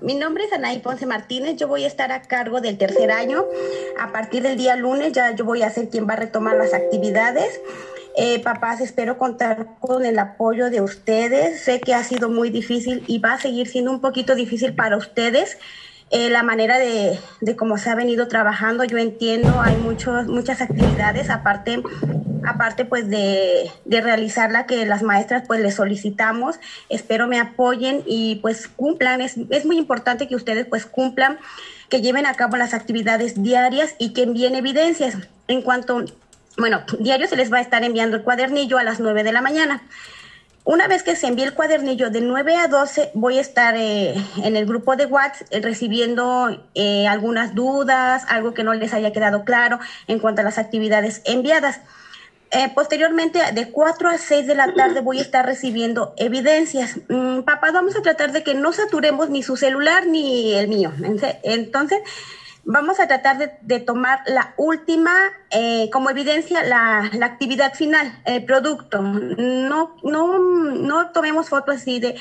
Mi nombre es Anaí Ponce Martínez, yo voy a estar a cargo del tercer año. A partir del día lunes ya yo voy a ser quien va a retomar las actividades. Eh, papás, espero contar con el apoyo de ustedes. Sé que ha sido muy difícil y va a seguir siendo un poquito difícil para ustedes. Eh, la manera de, de cómo se ha venido trabajando, yo entiendo, hay muchos, muchas actividades, aparte aparte pues de, de, realizarla que las maestras pues les solicitamos, espero me apoyen y pues cumplan, es, es muy importante que ustedes pues cumplan, que lleven a cabo las actividades diarias y que envíen evidencias. En cuanto, bueno, diario se les va a estar enviando el cuadernillo a las 9 de la mañana. Una vez que se envíe el cuadernillo de 9 a 12, voy a estar eh, en el grupo de WhatsApp eh, recibiendo eh, algunas dudas, algo que no les haya quedado claro en cuanto a las actividades enviadas. Eh, posteriormente, de 4 a 6 de la tarde voy a estar recibiendo evidencias. Mm, papá, vamos a tratar de que no saturemos ni su celular ni el mío. Entonces, vamos a tratar de, tomar la última, eh, como evidencia, la, la, actividad final, el producto. No, no, no tomemos fotos así de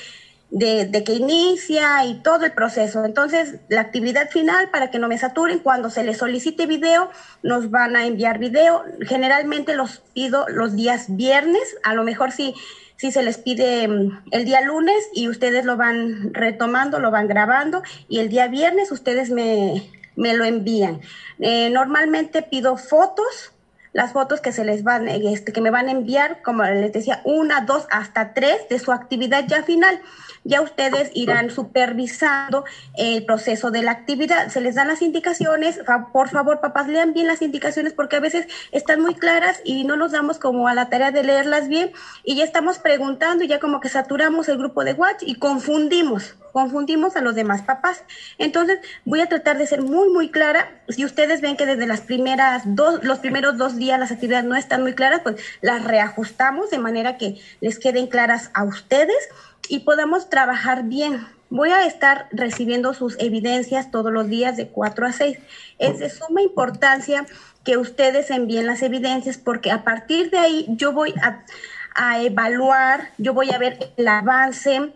de, que inicia y todo el proceso. Entonces, la actividad final, para que no me saturen, cuando se les solicite video, nos van a enviar video. Generalmente los pido los días viernes, a lo mejor si, si se les pide mm, el día lunes y ustedes lo van retomando, lo van grabando y el día viernes ustedes me, me lo envían. Eh, normalmente pido fotos las fotos que se les van, este, que me van a enviar, como les decía, una, dos, hasta tres de su actividad ya final. Ya ustedes irán supervisando el proceso de la actividad. Se les dan las indicaciones. Por favor, papás, lean bien las indicaciones porque a veces están muy claras y no nos damos como a la tarea de leerlas bien y ya estamos preguntando y ya como que saturamos el grupo de watch y confundimos confundimos a los demás papás. Entonces, voy a tratar de ser muy, muy clara. Si ustedes ven que desde las primeras dos, los primeros dos días las actividades no están muy claras, pues las reajustamos de manera que les queden claras a ustedes y podamos trabajar bien. Voy a estar recibiendo sus evidencias todos los días de 4 a 6. Es de suma importancia que ustedes envíen las evidencias porque a partir de ahí yo voy a, a evaluar, yo voy a ver el avance,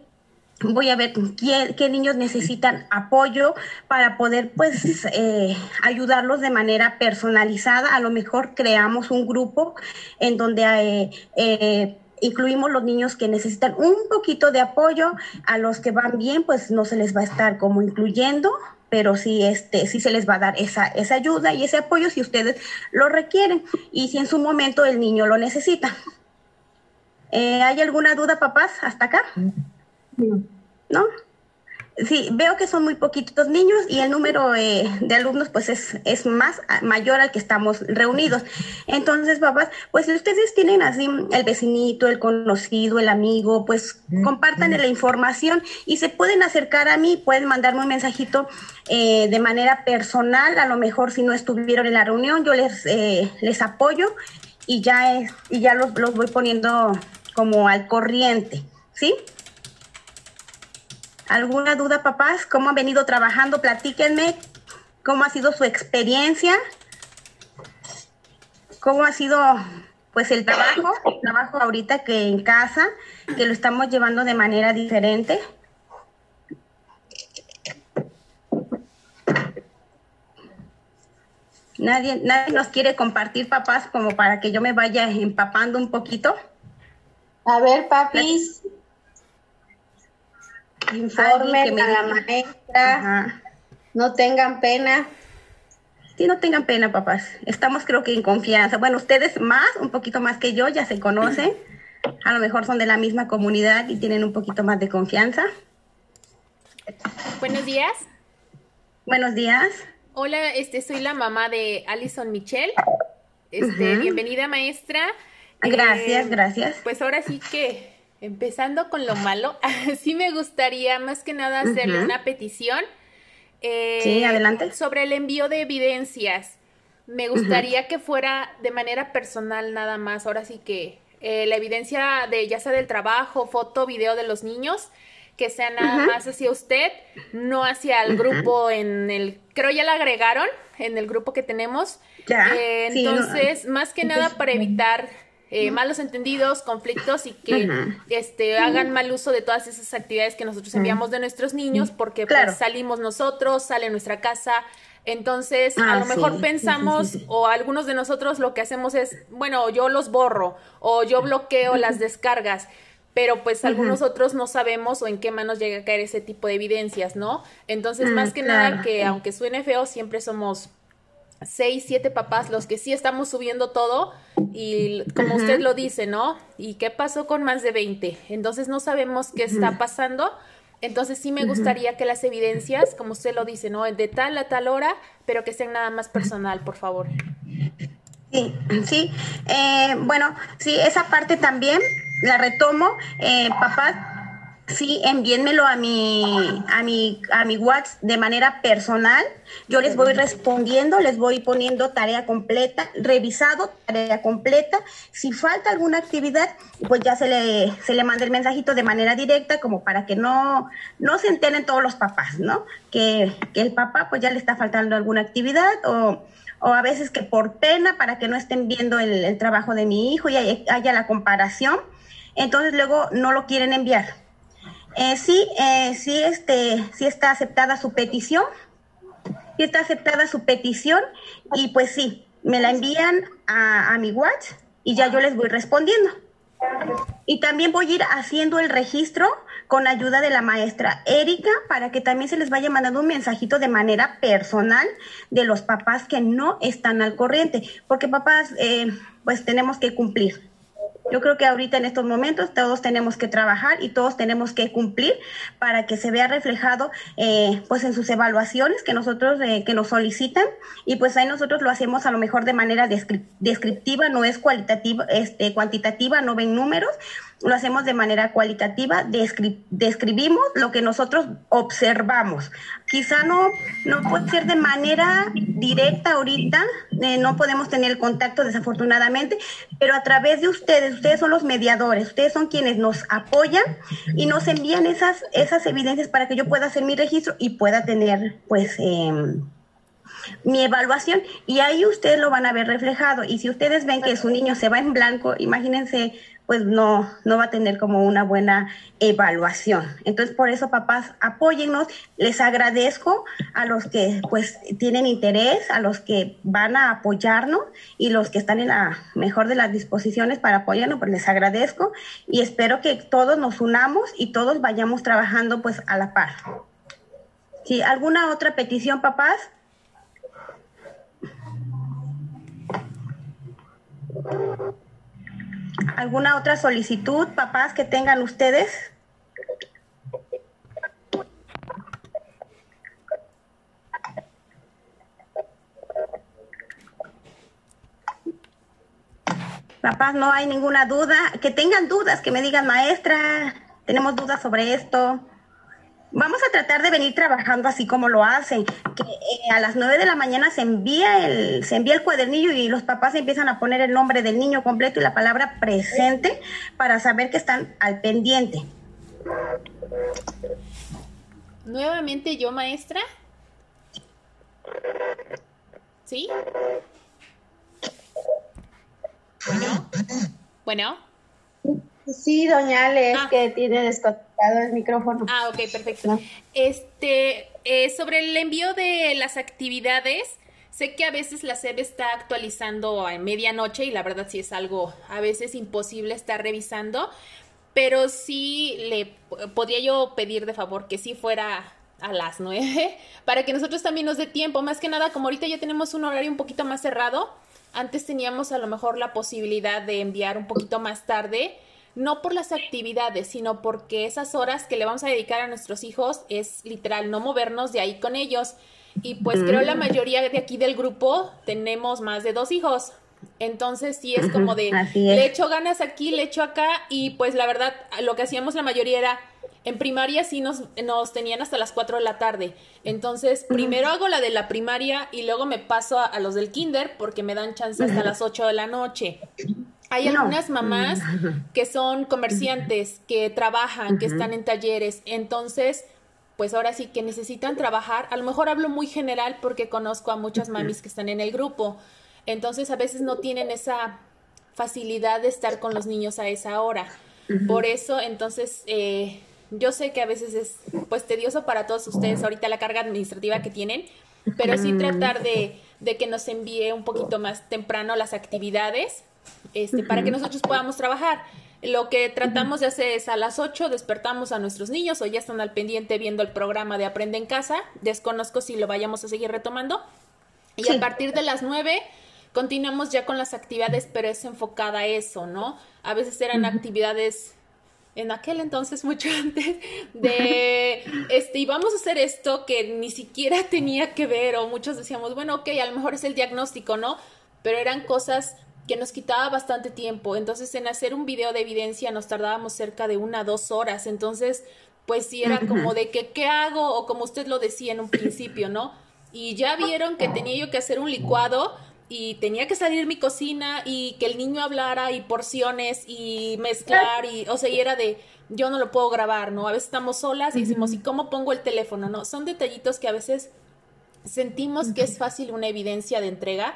voy a ver qué, niños necesitan apoyo para poder pues eh, ayudarlos de manera personalizada. A lo mejor creamos un grupo en donde eh, eh, incluimos los niños que necesitan un poquito de apoyo, a los que van bien pues no se les va a estar como incluyendo, pero sí, este, sí se les va a dar esa, esa ayuda y ese apoyo si ustedes lo requieren y si en su momento el niño lo necesita. ¿Hay alguna duda, papás, hasta acá? ¿No? Sí, veo que son muy poquitos niños y el número eh, de alumnos pues es, es más mayor al que estamos reunidos. Entonces, papás, pues si ustedes tienen así el vecinito, el conocido, el amigo, pues compartan la información y se pueden acercar a mí, pueden mandarme un mensajito eh, de manera personal, a lo mejor si no estuvieron en la reunión, yo les, eh, les apoyo y ya, es, y ya los, los voy poniendo como al corriente, ¿sí? ¿Alguna duda, papás? ¿Cómo han venido trabajando? Platíquenme cómo ha sido su experiencia, cómo ha sido pues el trabajo, el trabajo ahorita que en casa, que lo estamos llevando de manera diferente. Nadie, nadie nos quiere compartir, papás, como para que yo me vaya empapando un poquito. A ver, papis, informen a la maestra, no tengan pena. Sí, no tengan pena, papás. Estamos creo que en confianza. Bueno, ustedes más, un poquito más que yo, ya se conocen. A lo mejor son de la misma comunidad y tienen un poquito más de confianza. Buenos días. Buenos días. Hola, este soy la mamá de Alison Michelle. Este, bienvenida maestra. Gracias, eh, gracias. Pues ahora sí que empezando con lo malo, sí me gustaría más que nada hacerle una petición. Eh, sí, adelante. Sobre el envío de evidencias. Me gustaría que fuera de manera personal nada más. Ahora sí que eh, la evidencia de ya sea del trabajo, foto, video de los niños, que sea nada más hacia usted, no hacia el grupo en el, creo ya la agregaron en el grupo que tenemos. Ya, eh, entonces, más que nada para evitar eh, malos entendidos, conflictos y que este, hagan mal uso de todas esas actividades que nosotros enviamos de nuestros niños porque pues, salimos nosotros, sale nuestra casa. Entonces, a ah, lo mejor pensamos, o algunos de nosotros lo que hacemos es, bueno, yo los borro, o yo bloqueo las descargas pero pues algunos otros no sabemos o en qué manos llega a caer ese tipo de evidencias, ¿no? Entonces, mm, más que nada que aunque suene feo, siempre somos seis, siete papás los que sí estamos subiendo todo y como usted lo dice, ¿no? ¿Y qué pasó con más de 20? Entonces no sabemos qué está pasando. Entonces sí me gustaría que las evidencias, como usted lo dice, ¿no? De tal a tal hora, pero que sean nada más personal, por favor. Sí, sí. Eh, bueno, sí, esa parte también la retomo. Eh, papás, sí, envíenmelo a mi, a mi, a mi WhatsApp de manera personal. Yo les voy respondiendo, les voy poniendo tarea completa, revisado, tarea completa. Si falta alguna actividad, pues ya se le, se le manda el mensajito de manera directa, como para que no, no se enteren todos los papás, ¿no? Que, que el papá pues ya le está faltando alguna actividad o o a veces que por pena para que no estén viendo el, trabajo de mi hijo y haya, la comparación, entonces luego no lo quieren enviar. Eh, sí, eh, sí, este, sí está aceptada su petición, sí está aceptada su petición y pues sí, me la envían a, a mi WhatsApp y ya yo les voy respondiendo. Y también voy a ir haciendo el registro con ayuda de la maestra Erika para que también se les vaya mandando un mensajito de manera personal de los papás que no están al corriente, porque papás, eh, pues tenemos que cumplir. Yo creo que ahorita en estos momentos todos tenemos que trabajar y todos tenemos que cumplir para que se vea reflejado eh, pues en sus evaluaciones que nosotros eh, que nos solicitan. Y pues ahí nosotros lo hacemos a lo mejor de manera descriptiva, no es cualitativa, este, cuantitativa, no ven números, lo hacemos de manera cualitativa, describimos lo que nosotros observamos. Quizá no, no puede ser de manera directa ahorita, eh, no podemos tener el contacto desafortunadamente, pero a través de ustedes, ustedes son los mediadores, ustedes son quienes nos apoyan y nos envían esas, esas evidencias para que yo pueda hacer mi registro y pueda tener pues... Em, mi evaluación y ahí ustedes lo van a ver reflejado y si ustedes ven que su niño se va en blanco, imagínense pues no, no va a tener como una buena evaluación. Entonces, por eso, papás, apóyennos. Les agradezco a los que pues tienen interés, a los que van a apoyarnos y los que están en la mejor de las disposiciones para apoyarnos, pues les agradezco y espero que todos nos unamos y todos vayamos trabajando pues a la par. ¿Sí? ¿Alguna otra petición, papás? ¿Alguna otra solicitud, papás, que tengan ustedes? Papás, no hay ninguna duda. Que tengan dudas, que me digan, maestra, tenemos dudas sobre esto vamos a tratar de venir trabajando así como lo hacen, que eh, a las 9 de la mañana se envía el se envía el cuadernillo y los papás empiezan a poner el nombre del niño completo y la palabra presente para saber que están al pendiente. Nuevamente yo, maestra. ¿Sí? Bueno. Bueno. Sí, doña Ale, ah. que tiene desconectado el micrófono. Ah, ok, perfecto. Este, eh, sobre el envío de las actividades, sé que a veces la SEB está actualizando a medianoche y la verdad sí es algo a veces imposible estar revisando, pero sí le podría yo pedir de favor que sí fuera a las nueve para que nosotros también nos dé tiempo, más que nada como ahorita ya tenemos un horario un poquito más cerrado, antes teníamos a lo mejor la posibilidad de enviar un poquito más tarde no por las actividades, sino porque esas horas que le vamos a dedicar a nuestros hijos es literal no movernos de ahí con ellos. Y pues creo la mayoría de aquí del grupo tenemos más de dos hijos. Entonces sí es como de, le echo ganas aquí, le echo acá y pues la verdad lo que hacíamos la mayoría era, en primaria sí nos, nos tenían hasta las 4 de la tarde. Entonces primero hago la de la primaria y luego me paso a, a los del kinder porque me dan chance hasta las 8 de la noche. Hay algunas mamás que son comerciantes, que trabajan, que están en talleres, entonces, pues ahora sí que necesitan trabajar. A lo mejor hablo muy general porque conozco a muchas mamis que están en el grupo, entonces a veces no tienen esa facilidad de estar con los niños a esa hora. Por eso, entonces, eh, yo sé que a veces es pues tedioso para todos ustedes ahorita la carga administrativa que tienen, pero sí tratar de, de que nos envíe un poquito más temprano las actividades este, para que nosotros podamos trabajar. Lo que tratamos de hacer es a las 8 despertamos a nuestros niños o ya están al pendiente viendo el programa de Aprende en Casa. Desconozco si lo vayamos a seguir retomando. Y a partir de las 9 continuamos ya con las actividades, pero es enfocada a eso, ¿no? A veces eran actividades en aquel entonces, mucho antes, de, este, y vamos a hacer esto que ni siquiera tenía que ver, o muchos decíamos, bueno, ok, a lo mejor es el diagnóstico, ¿no? Pero eran cosas que nos quitaba bastante tiempo, entonces en hacer un video de evidencia nos tardábamos cerca de una, dos horas, entonces, pues sí era como de que, ¿qué hago? O como usted lo decía en un principio, ¿no? Y ya vieron que tenía yo que hacer un licuado, y tenía que salir mi cocina y que el niño hablara y porciones y mezclar y, o sea, y era de, yo no lo puedo grabar, ¿no? A veces estamos solas y decimos, ¿y cómo pongo el teléfono? No, son detallitos que a veces sentimos que es fácil una evidencia de entrega,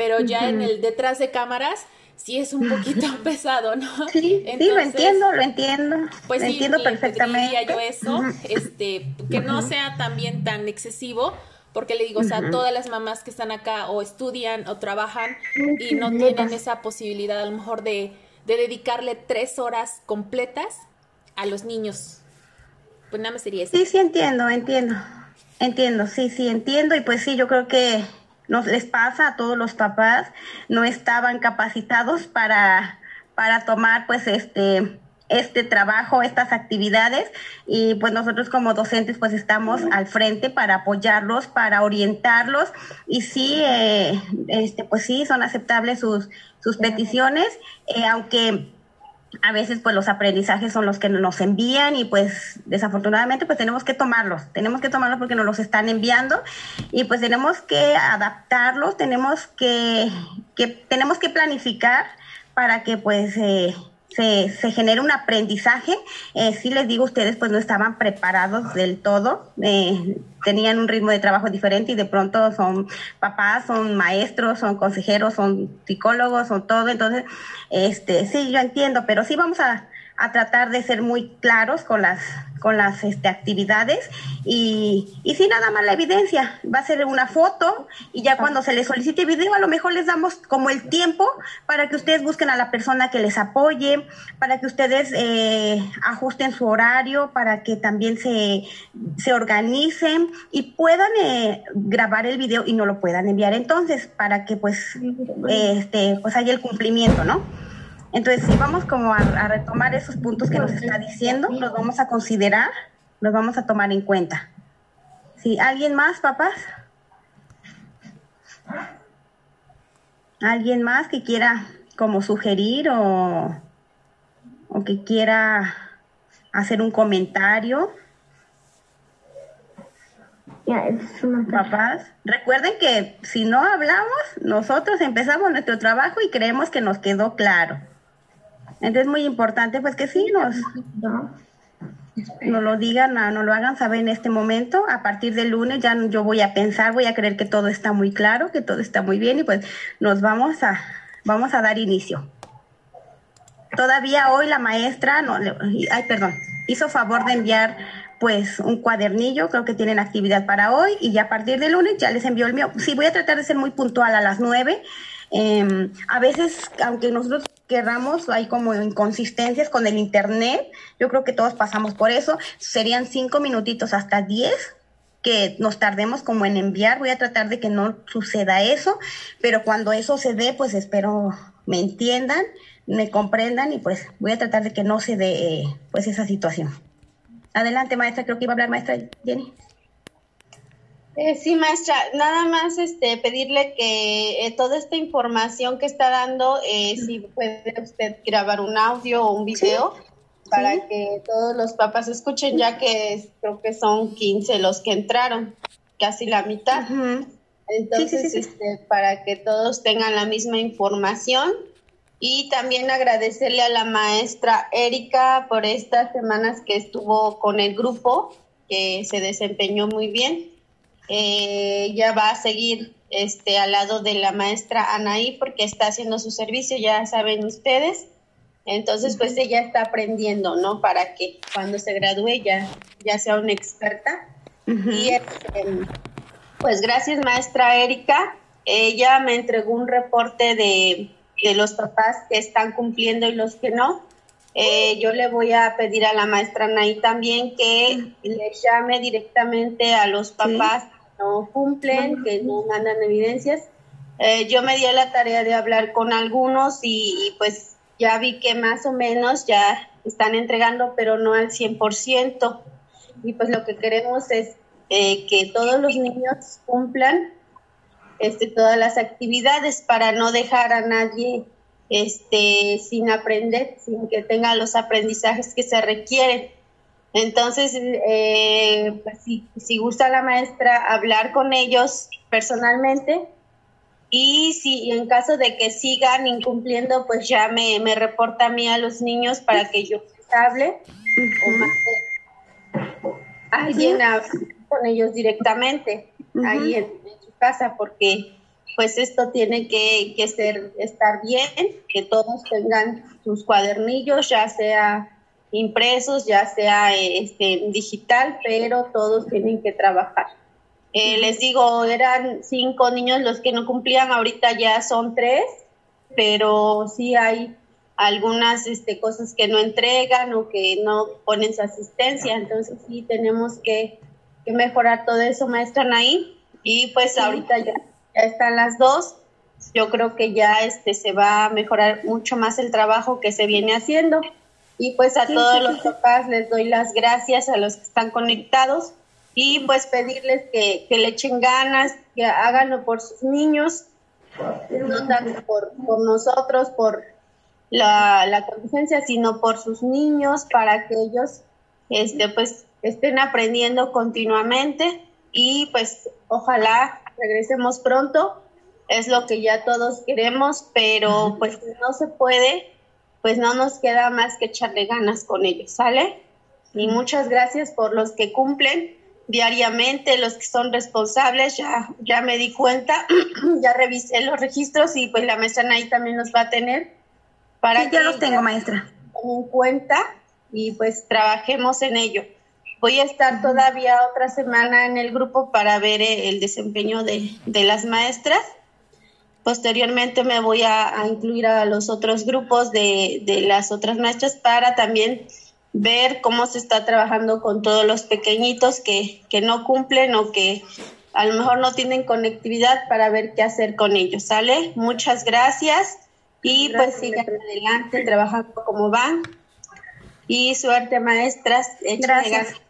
pero ya en el detrás de cámaras sí es un poquito pesado, ¿no? Sí, sí, lo entiendo, lo entiendo. Pues lo entiendo perfectamente. yo eso, este, que no sea también tan excesivo, porque le digo, o sea, todas las mamás que están acá o estudian o trabajan y no tienen esa posibilidad a lo mejor de, de dedicarle tres horas completas a los niños. Pues nada más sería eso. Sí, sí, entiendo, entiendo. Entiendo, sí, sí, entiendo. Y pues sí, yo creo que nos les pasa a todos los papás, no estaban capacitados para, para tomar pues este este trabajo, estas actividades. Y pues nosotros como docentes pues estamos al frente para apoyarlos, para orientarlos. Y sí, eh, este, pues sí, son aceptables sus, sus peticiones, eh, aunque a veces pues los aprendizajes son los que nos envían y pues desafortunadamente pues tenemos que tomarlos, tenemos que tomarlos porque nos los están enviando y pues tenemos que adaptarlos, tenemos que, que tenemos que planificar para que pues eh, se, se genera un aprendizaje. Eh, sí les digo, ustedes pues no estaban preparados del todo, eh, tenían un ritmo de trabajo diferente y de pronto son papás, son maestros, son consejeros, son psicólogos, son todo. Entonces, este, sí, yo entiendo, pero sí vamos a, a tratar de ser muy claros con las con las este, actividades y, y si nada más la evidencia. Va a ser una foto y ya cuando se les solicite video a lo mejor les damos como el tiempo para que ustedes busquen a la persona que les apoye, para que ustedes eh, ajusten su horario, para que también se, se organicen y puedan eh, grabar el video y no lo puedan enviar. Entonces para que pues este pues haya el cumplimiento, ¿no? Entonces, si vamos como a, retomar esos puntos que nos está diciendo, los vamos a considerar, los vamos a tomar en cuenta. ¿Sí? ¿Alguien más, papás? ¿Alguien más que quiera como sugerir o, o que quiera hacer un comentario? Papás, recuerden que si no hablamos, nosotros empezamos nuestro trabajo y creemos que nos quedó claro. Entonces es muy importante pues que sí nos, nos lo digan, nos lo hagan saber en este momento. A partir del lunes ya yo voy a pensar, voy a creer que todo está muy claro, que todo está muy bien y pues nos vamos a, vamos a dar inicio. Todavía hoy la maestra, no, ay perdón, hizo favor de enviar pues un cuadernillo, creo que tienen actividad para hoy y ya a partir del lunes ya les envió el mío. Sí, voy a tratar de ser muy puntual a las nueve. Em, a veces, aunque nosotros querramos, hay como inconsistencias con el Internet. Yo creo que todos pasamos por eso. Serían cinco minutitos hasta diez que nos tardemos como en enviar. Voy a tratar de que no suceda eso, pero cuando eso se dé, pues espero me entiendan, me comprendan y pues voy a tratar de que no se dé pues esa situación. Adelante, maestra, creo que iba a hablar maestra Jenny. Eh, sí, maestra, nada más este, pedirle que eh, toda esta información que está dando, eh, si puede usted grabar un audio o un video para que todos los papás escuchen, ya que creo que son 15 los que entraron, casi la mitad. Entonces, este, para que todos tengan la misma información. Y también agradecerle a la maestra Erika por estas semanas que estuvo con el grupo, que se desempeñó muy bien. Eh, ya va a seguir este, al lado de la maestra Anaí porque está haciendo su servicio, ya saben ustedes. Entonces, pues ella está aprendiendo, ¿no? Para que cuando se gradúe ya, ya sea una experta. Y este, pues gracias, maestra Erika. Ella me entregó un reporte de, de los papás que están cumpliendo y los que no. Eh, yo le voy a pedir a la maestra Anaí también que le llame directamente a los papás no cumplen, que no mandan evidencias. Eh, yo me di a la tarea de hablar con algunos y, pues ya vi que más o menos ya están entregando, pero no al 100%. Y pues lo que queremos es eh, que todos los niños cumplan este, todas las actividades para no dejar a nadie este, sin aprender, sin que tenga los aprendizajes que se requieren. Entonces, eh, pues, si, gusta la maestra hablar con ellos personalmente y si en caso de que sigan incumpliendo, pues ya me, reporta a mí a los niños para que yo les hable o alguien con ellos directamente ahí en, su casa porque pues esto tiene que, que ser estar bien, que todos tengan sus cuadernillos, ya sea impresos, ya sea este, digital, pero todos tienen que trabajar. Eh, les digo, eran cinco niños los que no cumplían, ahorita ya son tres, pero sí hay algunas este, cosas que no entregan o que no ponen su asistencia, entonces sí tenemos que, mejorar todo eso, maestra Naí, y pues ahorita ya, ya, están las dos, yo creo que ya este, se va a mejorar mucho más el trabajo que se viene haciendo. Y pues a todos los papás les doy las gracias a los que están conectados y pues pedirles que, le echen ganas, que háganlo por sus niños, no tanto por, nosotros, por la, la contingencia, sino por sus niños, para que ellos este, pues estén aprendiendo continuamente. Y pues ojalá regresemos pronto, es lo que ya todos queremos, pero pues no se puede pues no nos queda más que echarle ganas con ellos, ¿sale? Y muchas gracias por los que cumplen diariamente, los que son responsables, ya, ya me di cuenta, ya revisé los registros y pues la maestra ahí también los va a tener para sí, ya los tengo, maestra. En cuenta y pues trabajemos en ello. Voy a estar todavía otra semana en el grupo para ver el desempeño de, de las maestras Posteriormente me voy a, incluir a los otros grupos de, las otras maestras para también ver cómo se está trabajando con todos los pequeñitos que, no cumplen o que a lo mejor no tienen conectividad para ver qué hacer con ellos, ¿sale? Muchas gracias y pues sigan adelante trabajando como van. Y suerte, maestras. Gracias.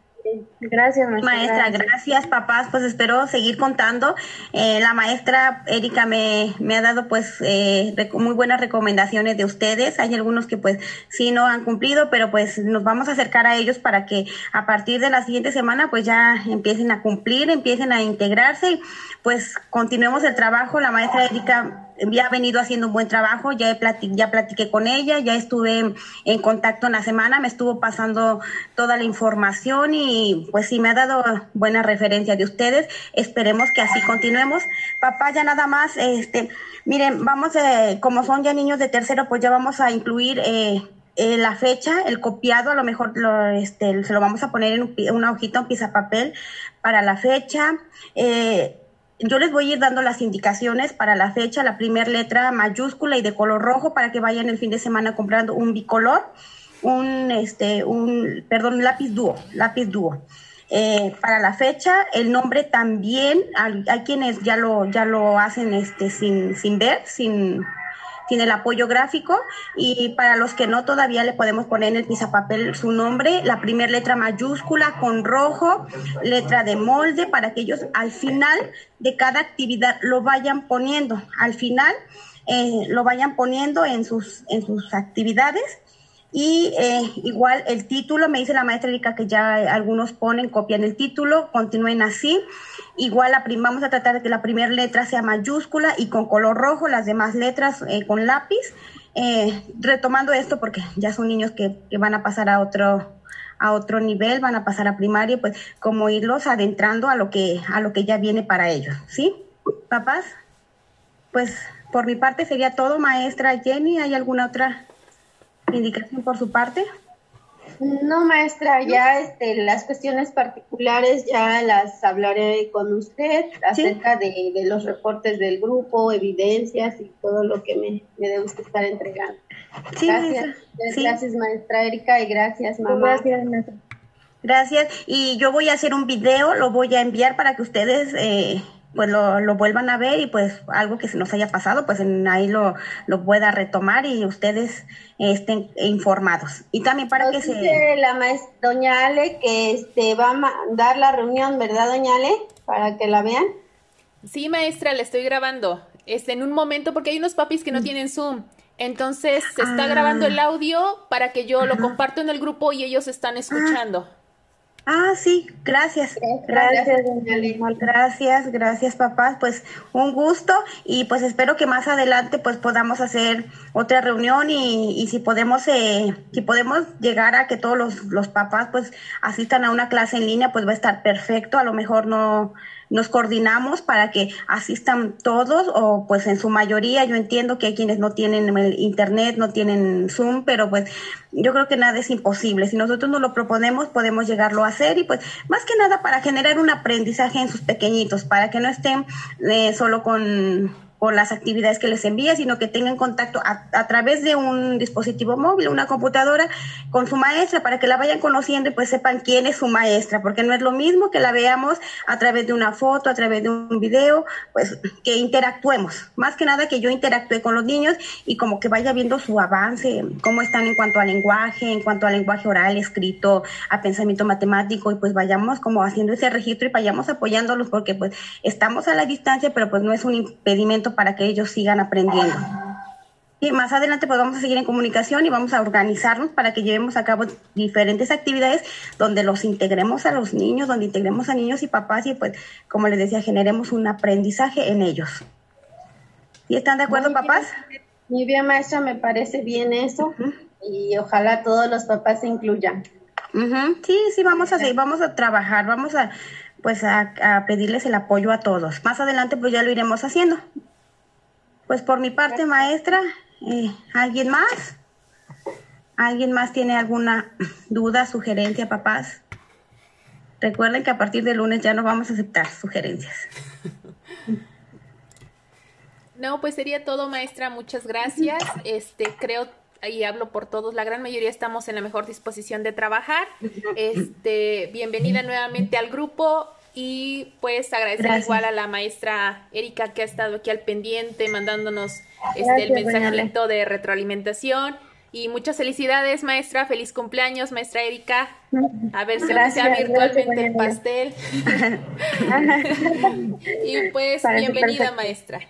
Gracias, maestra. Gracias. papás. Pues espero seguir contando. Eh, la maestra Erika me, me ha dado pues eh, muy buenas recomendaciones de ustedes. Hay algunos que pues sí no han cumplido, pero pues nos vamos a acercar a ellos para que a partir de la siguiente semana pues ya empiecen a cumplir, empiecen a integrarse y pues continuemos el trabajo. La maestra Erika ya ha venido haciendo un buen trabajo, ya, he ya platiqué con ella, ya estuve en contacto en la semana, me estuvo pasando toda la información y pues sí, me ha dado buena referencia de ustedes. Esperemos que así continuemos. Papá, ya nada más, este, miren, vamos, eh, como son ya niños de tercero, pues ya vamos a incluir... Eh, eh, la fecha, el copiado, a lo mejor lo, este, se lo vamos a poner en una hojita, un papel para la fecha. Eh, yo les voy a ir dando las indicaciones para la fecha, la primera letra mayúscula y de color rojo para que vayan el fin de semana comprando un bicolor, un, este, un, perdón, lápiz dúo, lápiz dúo. Eh, para la fecha, el nombre también, hay, hay, quienes ya lo, ya lo hacen este, sin, sin ver, sin, tiene el apoyo gráfico y para los que no todavía le podemos poner en el pizapapel su nombre, la primera letra mayúscula con rojo, letra de molde para que ellos al final de cada actividad lo vayan poniendo, al final eh, lo vayan poniendo en sus, en sus actividades. Y eh, igual el título, me dice la maestra Erika que ya algunos ponen, copian el título, continúen así. Igual la vamos a tratar de que la primera letra sea mayúscula y con color rojo, las demás letras eh, con lápiz. Eh, retomando esto porque ya son niños que, van a pasar a otro a otro nivel, van a pasar a primaria, pues como irlos adentrando a lo que a lo que ya viene para ellos, ¿sí? papás, pues por mi parte sería todo, maestra Jenny. ¿Hay alguna otra indicación por su parte? No, maestra, ya este, las cuestiones particulares ya las hablaré con usted acerca de, los reportes del grupo, evidencias y todo lo que me, debe usted estar entregando. gracias, gracias maestra Erika y gracias mamá. Gracias, maestra. Gracias. Y yo voy a hacer un video, lo voy a enviar para que ustedes eh, pues lo, lo, vuelvan a ver y pues algo que se nos haya pasado, pues en, ahí lo, lo pueda retomar y ustedes estén informados. Y también para que se... la maestra doña Ale que este, va a mandar la reunión, ¿verdad, doña Ale? Para que la vean. Sí, maestra, le estoy grabando. Este, en un momento, porque hay unos papis que no mm. tienen Zoom. Entonces se está grabando el ah. audio para que yo lo comparto en el grupo y ellos están escuchando. Ah, sí, gracias. Gracias, gracias, gracias, papás. Pues un gusto y pues espero que más adelante pues podamos hacer otra reunión y, y si podemos eh, si podemos llegar a que todos los, los papás pues asistan a una clase en línea pues va a estar perfecto. A lo mejor no nos coordinamos para que asistan todos o pues en su mayoría yo entiendo que hay quienes no tienen el internet, no tienen Zoom, pero pues yo creo que nada es imposible. Si nosotros nos lo proponemos podemos llegarlo a hacer y pues más que nada para generar un aprendizaje en sus pequeñitos, para que no estén eh, solo con o las actividades que les envía, sino que tengan contacto a, través de un dispositivo móvil, una computadora, con su maestra, para que la vayan conociendo y pues sepan quién es su maestra, porque no es lo mismo que la veamos a través de una foto, a través de un video, pues que interactuemos. Más que nada que yo interactúe con los niños y como que vaya viendo su avance, cómo están en cuanto al lenguaje, en cuanto al lenguaje oral, escrito, a pensamiento matemático, y pues vayamos como haciendo ese registro y vayamos apoyándolos, porque pues estamos a la distancia, pero pues no es un impedimento para que ellos sigan aprendiendo. Y más adelante pues vamos a seguir en comunicación y vamos a organizarnos para que llevemos a cabo diferentes actividades donde los integremos a los niños, donde integremos a niños y papás y pues como les decía, generemos un aprendizaje en ellos. ¿Y están de acuerdo papás? muy bien maestra, me parece bien eso y ojalá todos los papás se incluyan. Sí, sí, vamos a seguir, vamos a trabajar, vamos a pues a, a pedirles el apoyo a todos. Más adelante pues ya lo iremos haciendo. Pues por mi parte, maestra, eh, ¿alguien más? ¿Alguien más tiene alguna duda, sugerencia, papás? Recuerden que a partir de lunes ya no vamos a aceptar sugerencias. No, pues sería todo, maestra. Muchas gracias. Este, creo y hablo por todos, la gran mayoría estamos en la mejor disposición de trabajar. Este, bienvenida nuevamente al grupo. Y pues agradecer igual a la maestra Erika que ha estado aquí al pendiente, mandándonos este, el mensajito de retroalimentación. Y muchas felicidades, maestra. Feliz cumpleaños, maestra Erika. A ver si se virtualmente el pastel. y pues, bienvenida, maestra.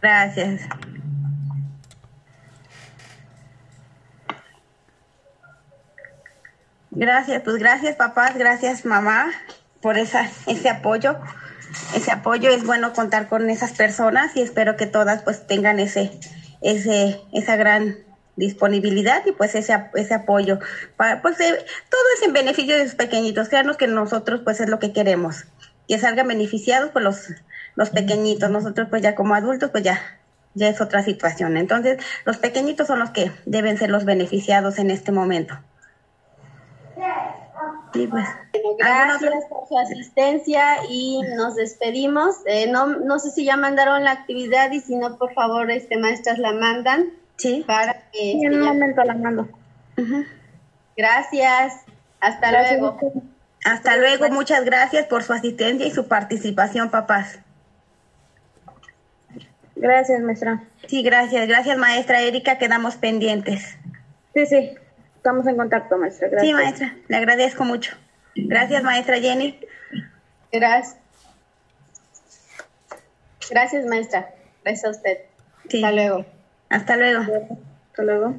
Gracias. Gracias, pues gracias papás, gracias mamá por esa, ese apoyo. Ese apoyo es bueno contar con esas personas y espero que todas pues tengan ese, ese, esa gran disponibilidad y pues ese, ese apoyo. Para, pues eh, todo es en beneficio de los pequeñitos. Créanos que nosotros pues es lo que queremos. Que salgan beneficiados por los, los pequeñitos. Nosotros pues ya como adultos pues ya, ya es otra situación. Entonces los pequeñitos son los que deben ser los beneficiados en este momento. Pues. gracias por su asistencia y nos despedimos. Eh, no, no sé si ya mandaron la actividad y si no, por favor, este maestras la mandan. Sí. Para que en un momento la mando. Gracias. Hasta luego. Hasta luego. Muchas gracias por su asistencia y su participación, papás. Gracias, maestra. Sí, gracias. Gracias, maestra Erika. Quedamos pendientes. Sí, sí. Estamos en contacto, maestra. Gracias. Sí, maestra, le agradezco mucho. Gracias, maestra Jenny. Gracias. Gracias, maestra. Gracias a usted. Hasta luego. Hasta luego. Hasta luego.